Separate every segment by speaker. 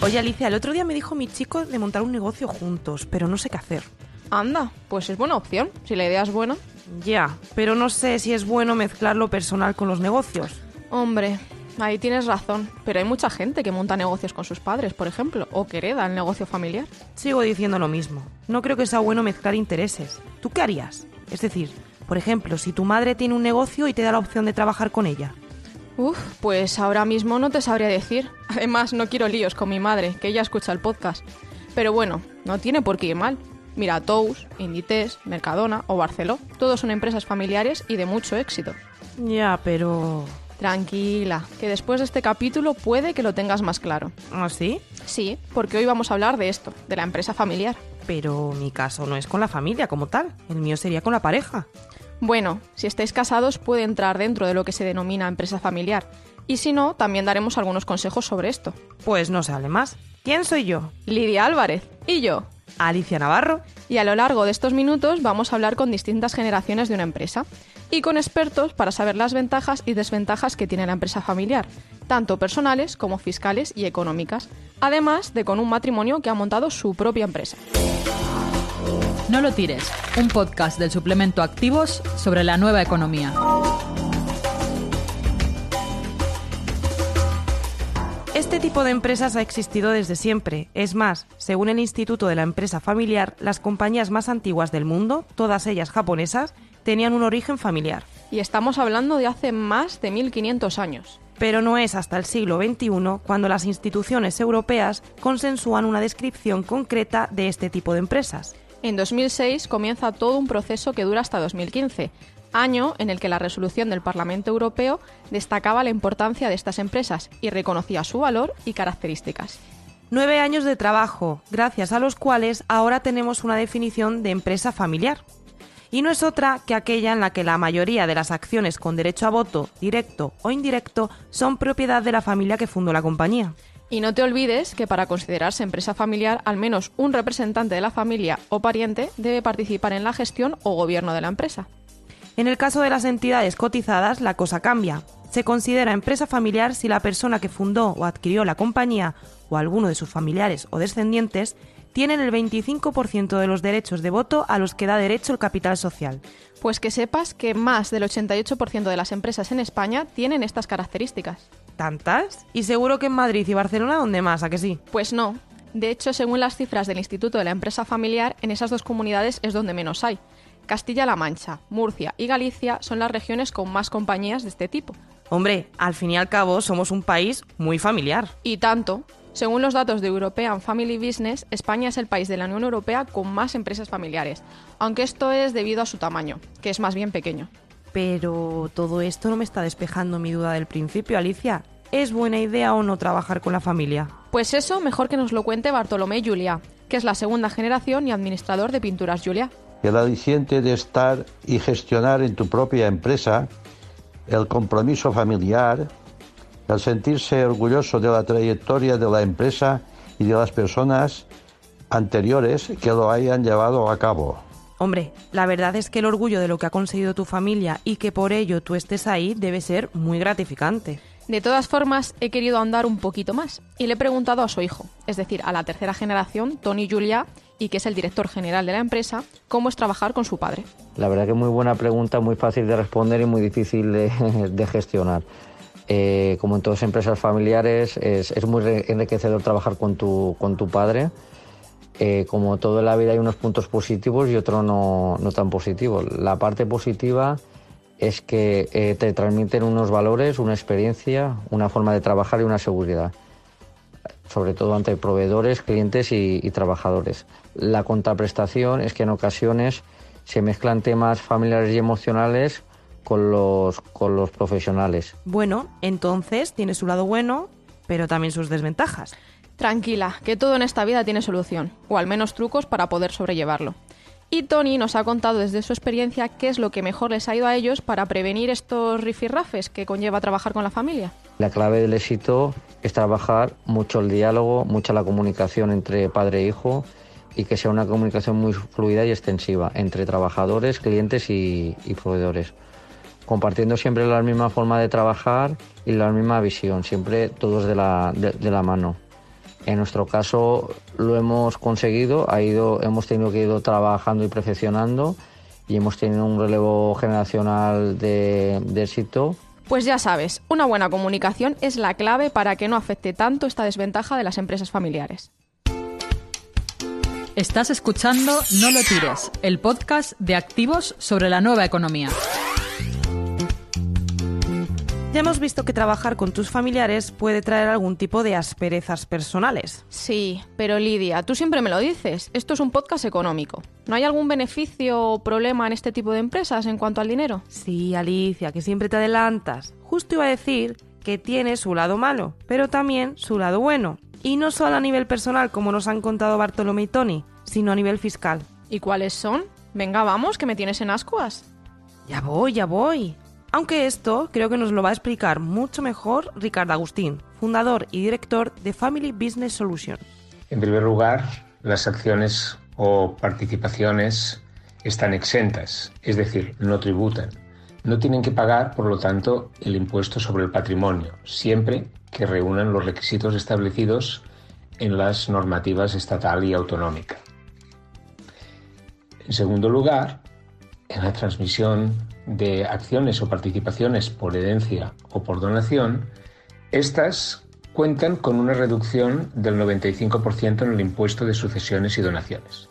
Speaker 1: Oye, Alicia, el otro día me dijo mi chico de montar un negocio juntos, pero no sé qué hacer.
Speaker 2: Anda, pues es buena opción, si la idea es buena.
Speaker 1: Ya, pero no sé si es bueno mezclar lo personal con los negocios.
Speaker 2: Hombre, ahí tienes razón, pero hay mucha gente que monta negocios con sus padres, por ejemplo, o que hereda el negocio familiar.
Speaker 1: Sigo diciendo lo mismo. No creo que sea bueno mezclar intereses. ¿Tú qué harías? Es decir, por ejemplo, si tu madre tiene un negocio y te da la opción de trabajar con ella.
Speaker 2: Uf, pues ahora mismo no te sabría decir. Además, no quiero líos con mi madre, que ella escucha el podcast. Pero bueno, no tiene por qué ir mal. Mira, Tous, Inditex, Mercadona o Barceló, todos son empresas familiares y de mucho éxito.
Speaker 1: Ya, pero...
Speaker 2: Tranquila, que después de este capítulo puede que lo tengas más claro.
Speaker 1: ¿Ah, sí?
Speaker 2: Sí, porque hoy vamos a hablar de esto, de la empresa familiar.
Speaker 1: Pero mi caso no es con la familia como tal, el mío sería con la pareja.
Speaker 2: Bueno, si estáis casados puede entrar dentro de lo que se denomina empresa familiar. Y si no, también daremos algunos consejos sobre esto.
Speaker 1: Pues no se hable más. ¿Quién soy yo?
Speaker 2: Lidia Álvarez. ¿Y yo?
Speaker 1: Alicia Navarro.
Speaker 2: Y a lo largo de estos minutos vamos a hablar con distintas generaciones de una empresa y con expertos para saber las ventajas y desventajas que tiene la empresa familiar, tanto personales como fiscales y económicas, además de con un matrimonio que ha montado su propia empresa.
Speaker 3: No lo tires, un podcast del suplemento Activos sobre la nueva economía.
Speaker 1: Este tipo de empresas ha existido desde siempre. Es más, según el Instituto de la Empresa Familiar, las compañías más antiguas del mundo, todas ellas japonesas, tenían un origen familiar.
Speaker 2: Y estamos hablando de hace más de 1500 años.
Speaker 1: Pero no es hasta el siglo XXI cuando las instituciones europeas consensúan una descripción concreta de este tipo de empresas.
Speaker 2: En 2006 comienza todo un proceso que dura hasta 2015, año en el que la resolución del Parlamento Europeo destacaba la importancia de estas empresas y reconocía su valor y características.
Speaker 1: Nueve años de trabajo, gracias a los cuales ahora tenemos una definición de empresa familiar. Y no es otra que aquella en la que la mayoría de las acciones con derecho a voto, directo o indirecto, son propiedad de la familia que fundó la compañía.
Speaker 2: Y no te olvides que para considerarse empresa familiar, al menos un representante de la familia o pariente debe participar en la gestión o gobierno de la empresa.
Speaker 1: En el caso de las entidades cotizadas, la cosa cambia. Se considera empresa familiar si la persona que fundó o adquirió la compañía o alguno de sus familiares o descendientes tienen el 25% de los derechos de voto a los que da derecho el capital social.
Speaker 2: Pues que sepas que más del 88% de las empresas en España tienen estas características.
Speaker 1: ¿Tantas? Y seguro que en Madrid y Barcelona, ¿dónde más? ¿A que sí?
Speaker 2: Pues no. De hecho, según las cifras del Instituto de la Empresa Familiar, en esas dos comunidades es donde menos hay. Castilla-La Mancha, Murcia y Galicia son las regiones con más compañías de este tipo.
Speaker 1: Hombre, al fin y al cabo somos un país muy familiar.
Speaker 2: Y tanto. Según los datos de European Family Business, España es el país de la Unión Europea con más empresas familiares, aunque esto es debido a su tamaño, que es más bien pequeño.
Speaker 1: Pero todo esto no me está despejando mi duda del principio, Alicia. ¿Es buena idea o no trabajar con la familia?
Speaker 2: Pues eso mejor que nos lo cuente Bartolomé Juliá, que es la segunda generación y administrador de Pinturas Juliá.
Speaker 4: El aliciente de estar y gestionar en tu propia empresa, el compromiso familiar, el sentirse orgulloso de la trayectoria de la empresa y de las personas anteriores que lo hayan llevado a cabo.
Speaker 1: Hombre, la verdad es que el orgullo de lo que ha conseguido tu familia y que por ello tú estés ahí debe ser muy gratificante.
Speaker 2: De todas formas, he querido ahondar un poquito más y le he preguntado a su hijo, es decir, a la tercera generación, Tony Julia, y que es el director general de la empresa, cómo es trabajar con su padre.
Speaker 5: La verdad que muy buena pregunta, muy fácil de responder y muy difícil de, de gestionar. Eh, como en todas las empresas familiares, es, es, muy enriquecedor trabajar con tu, con tu padre. Eh, como todo en la vida hay unos puntos positivos y otros no, no, tan positivos. La parte positiva es que eh, te transmiten unos valores, una experiencia, una forma de trabajar y una seguridad, sobre todo ante proveedores, clientes y, y trabajadores. La contraprestación es que en ocasiones se mezclan temas familiares y emocionales con los, con los profesionales.
Speaker 1: Bueno, entonces tiene su lado bueno, pero también sus desventajas.
Speaker 2: Tranquila, que todo en esta vida tiene solución, o al menos trucos para poder sobrellevarlo. Y Tony nos ha contado desde su experiencia qué es lo que mejor les ha ido a ellos para prevenir estos rifirrafes que conlleva trabajar con la familia.
Speaker 5: La clave del éxito es trabajar mucho el diálogo, mucha la comunicación entre padre e hijo y que sea una comunicación muy fluida y extensiva entre trabajadores, clientes y, proveedores compartiendo siempre la misma forma de trabajar y la misma visión, siempre todos de la, de la mano. En nuestro caso lo hemos conseguido, ha ido, hemos tenido que ir trabajando y perfeccionando y hemos tenido un relevo generacional de, de éxito.
Speaker 2: Pues ya sabes, una buena comunicación es la clave para que no afecte tanto esta desventaja de las empresas familiares.
Speaker 3: Estás escuchando No lo tires, el podcast de activos sobre la nueva economía.
Speaker 1: Ya hemos visto que trabajar con tus familiares puede traer algún tipo de asperezas personales.
Speaker 2: Sí, pero Lidia, tú siempre me lo dices, esto es un podcast económico. ¿No hay algún beneficio o problema en este tipo de empresas en cuanto al dinero?
Speaker 1: Sí, Alicia, que siempre te adelantas. Justo iba a decir que tiene su lado malo, pero también su lado bueno. Y no solo a nivel personal, como nos han contado Bartolomé y Tony, sino a nivel fiscal.
Speaker 2: ¿Y cuáles son? Venga, vamos, que me tienes en ascuas.
Speaker 1: Ya voy, ya voy. Aunque esto creo que nos lo va a explicar mucho mejor Ricardo Agustín, fundador y director de Family Business Solutions.
Speaker 6: En primer lugar, las acciones o participaciones están exentas, es decir, no tributan. No tienen que pagar, por lo tanto, el impuesto sobre el patrimonio, siempre que reúnan los requisitos establecidos en las normativas estatal y autonómica. En segundo lugar, en la transmisión de acciones o participaciones por herencia o por donación, estas cuentan con una reducción del 95% en el impuesto de sucesiones y donaciones.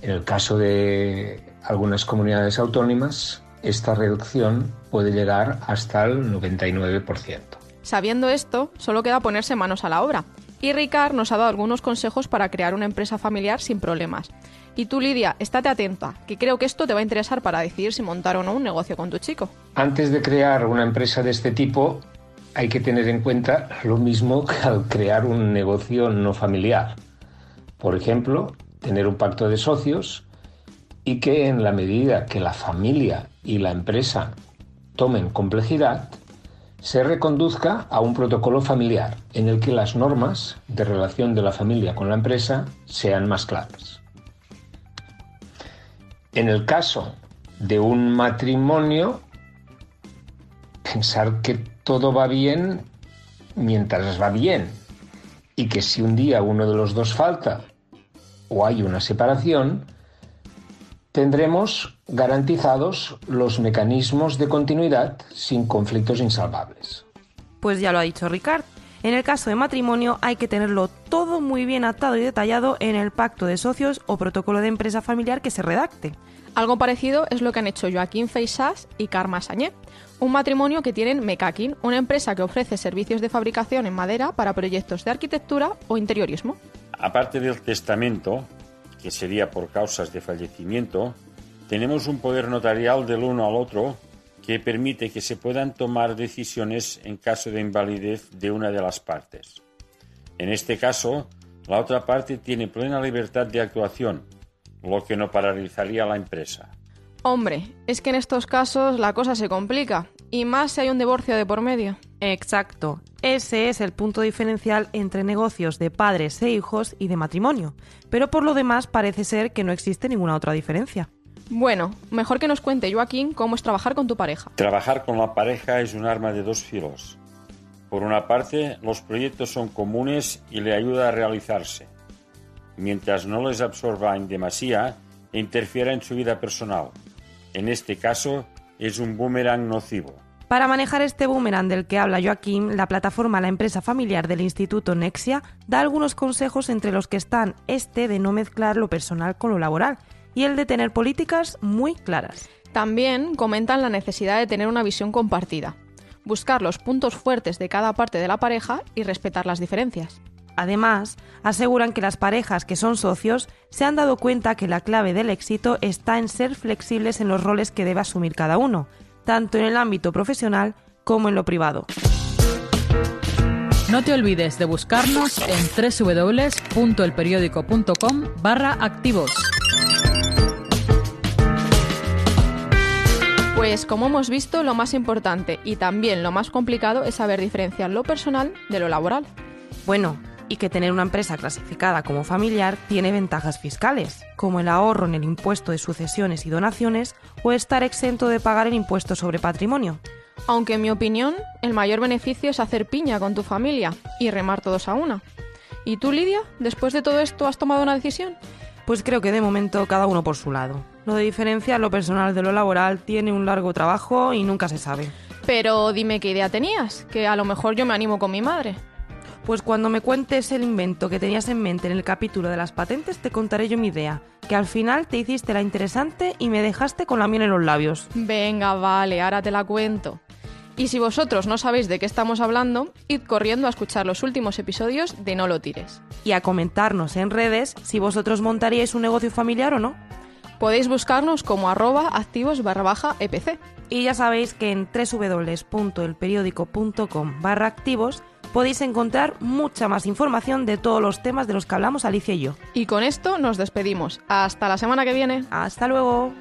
Speaker 6: En el caso de algunas comunidades autónomas, esta reducción puede llegar hasta el 99%.
Speaker 2: Sabiendo esto, solo queda ponerse manos a la obra. Y Ricard nos ha dado algunos consejos para crear una empresa familiar sin problemas. Y tú, Lidia, estate atenta, que creo que esto te va a interesar para decidir si montar o no un negocio con tu chico.
Speaker 6: Antes de crear una empresa de este tipo, hay que tener en cuenta lo mismo que al crear un negocio no familiar. Por ejemplo, tener un pacto de socios y que en la medida que la familia y la empresa tomen complejidad, se reconduzca a un protocolo familiar en el que las normas de relación de la familia con la empresa sean más claras. En el caso de un matrimonio, pensar que todo va bien mientras va bien y que si un día uno de los dos falta o hay una separación, tendremos garantizados los mecanismos de continuidad sin conflictos insalvables.
Speaker 1: Pues ya lo ha dicho Ricard. En el caso de matrimonio hay que tenerlo todo muy bien atado y detallado en el pacto de socios o protocolo de empresa familiar que se redacte.
Speaker 2: Algo parecido es lo que han hecho Joaquín Feixas y Karma Sañé, un matrimonio que tienen Mekakin, una empresa que ofrece servicios de fabricación en madera para proyectos de arquitectura o interiorismo.
Speaker 7: Aparte del testamento, que sería por causas de fallecimiento, tenemos un poder notarial del uno al otro que permite que se puedan tomar decisiones en caso de invalidez de una de las partes. En este caso, la otra parte tiene plena libertad de actuación, lo que no paralizaría la empresa.
Speaker 2: Hombre, es que en estos casos la cosa se complica, y más si hay un divorcio de por medio.
Speaker 1: Exacto. Ese es el punto diferencial entre negocios de padres e hijos y de matrimonio. Pero por lo demás parece ser que no existe ninguna otra diferencia.
Speaker 2: Bueno, mejor que nos cuente Joaquín cómo es trabajar con tu pareja.
Speaker 7: Trabajar con la pareja es un arma de dos filos. Por una parte, los proyectos son comunes y le ayuda a realizarse, mientras no les absorba en demasía e interfiera en su vida personal. En este caso, es un boomerang nocivo.
Speaker 1: Para manejar este boomerang del que habla Joaquín, la plataforma La Empresa Familiar del Instituto Nexia da algunos consejos entre los que están este de no mezclar lo personal con lo laboral y el de tener políticas muy claras.
Speaker 2: También comentan la necesidad de tener una visión compartida, buscar los puntos fuertes de cada parte de la pareja y respetar las diferencias.
Speaker 1: Además, aseguran que las parejas que son socios se han dado cuenta que la clave del éxito está en ser flexibles en los roles que debe asumir cada uno, tanto en el ámbito profesional como en lo privado.
Speaker 3: No te olvides de buscarnos en www.elperiódico.com barra activos.
Speaker 2: Pues como hemos visto, lo más importante y también lo más complicado es saber diferenciar lo personal de lo laboral.
Speaker 1: Bueno, y que tener una empresa clasificada como familiar tiene ventajas fiscales, como el ahorro en el impuesto de sucesiones y donaciones o estar exento de pagar el impuesto sobre patrimonio.
Speaker 2: Aunque en mi opinión, el mayor beneficio es hacer piña con tu familia y remar todos a una. ¿Y tú, Lidia? ¿Después de todo esto has tomado una decisión?
Speaker 1: Pues creo que de momento cada uno por su lado. Lo de diferenciar lo personal de lo laboral tiene un largo trabajo y nunca se sabe.
Speaker 2: Pero dime qué idea tenías, que a lo mejor yo me animo con mi madre.
Speaker 1: Pues cuando me cuentes el invento que tenías en mente en el capítulo de las patentes, te contaré yo mi idea, que al final te hiciste la interesante y me dejaste con la miel en los labios.
Speaker 2: Venga, vale, ahora te la cuento. Y si vosotros no sabéis de qué estamos hablando, id corriendo a escuchar los últimos episodios de No lo tires.
Speaker 1: Y a comentarnos en redes si vosotros montaríais un negocio familiar o no.
Speaker 2: Podéis buscarnos como arroba activos barra baja EPC.
Speaker 1: Y ya sabéis que en www.elperiódico.com barra activos podéis encontrar mucha más información de todos los temas de los que hablamos Alicia y yo.
Speaker 2: Y con esto nos despedimos. Hasta la semana que viene.
Speaker 1: Hasta luego.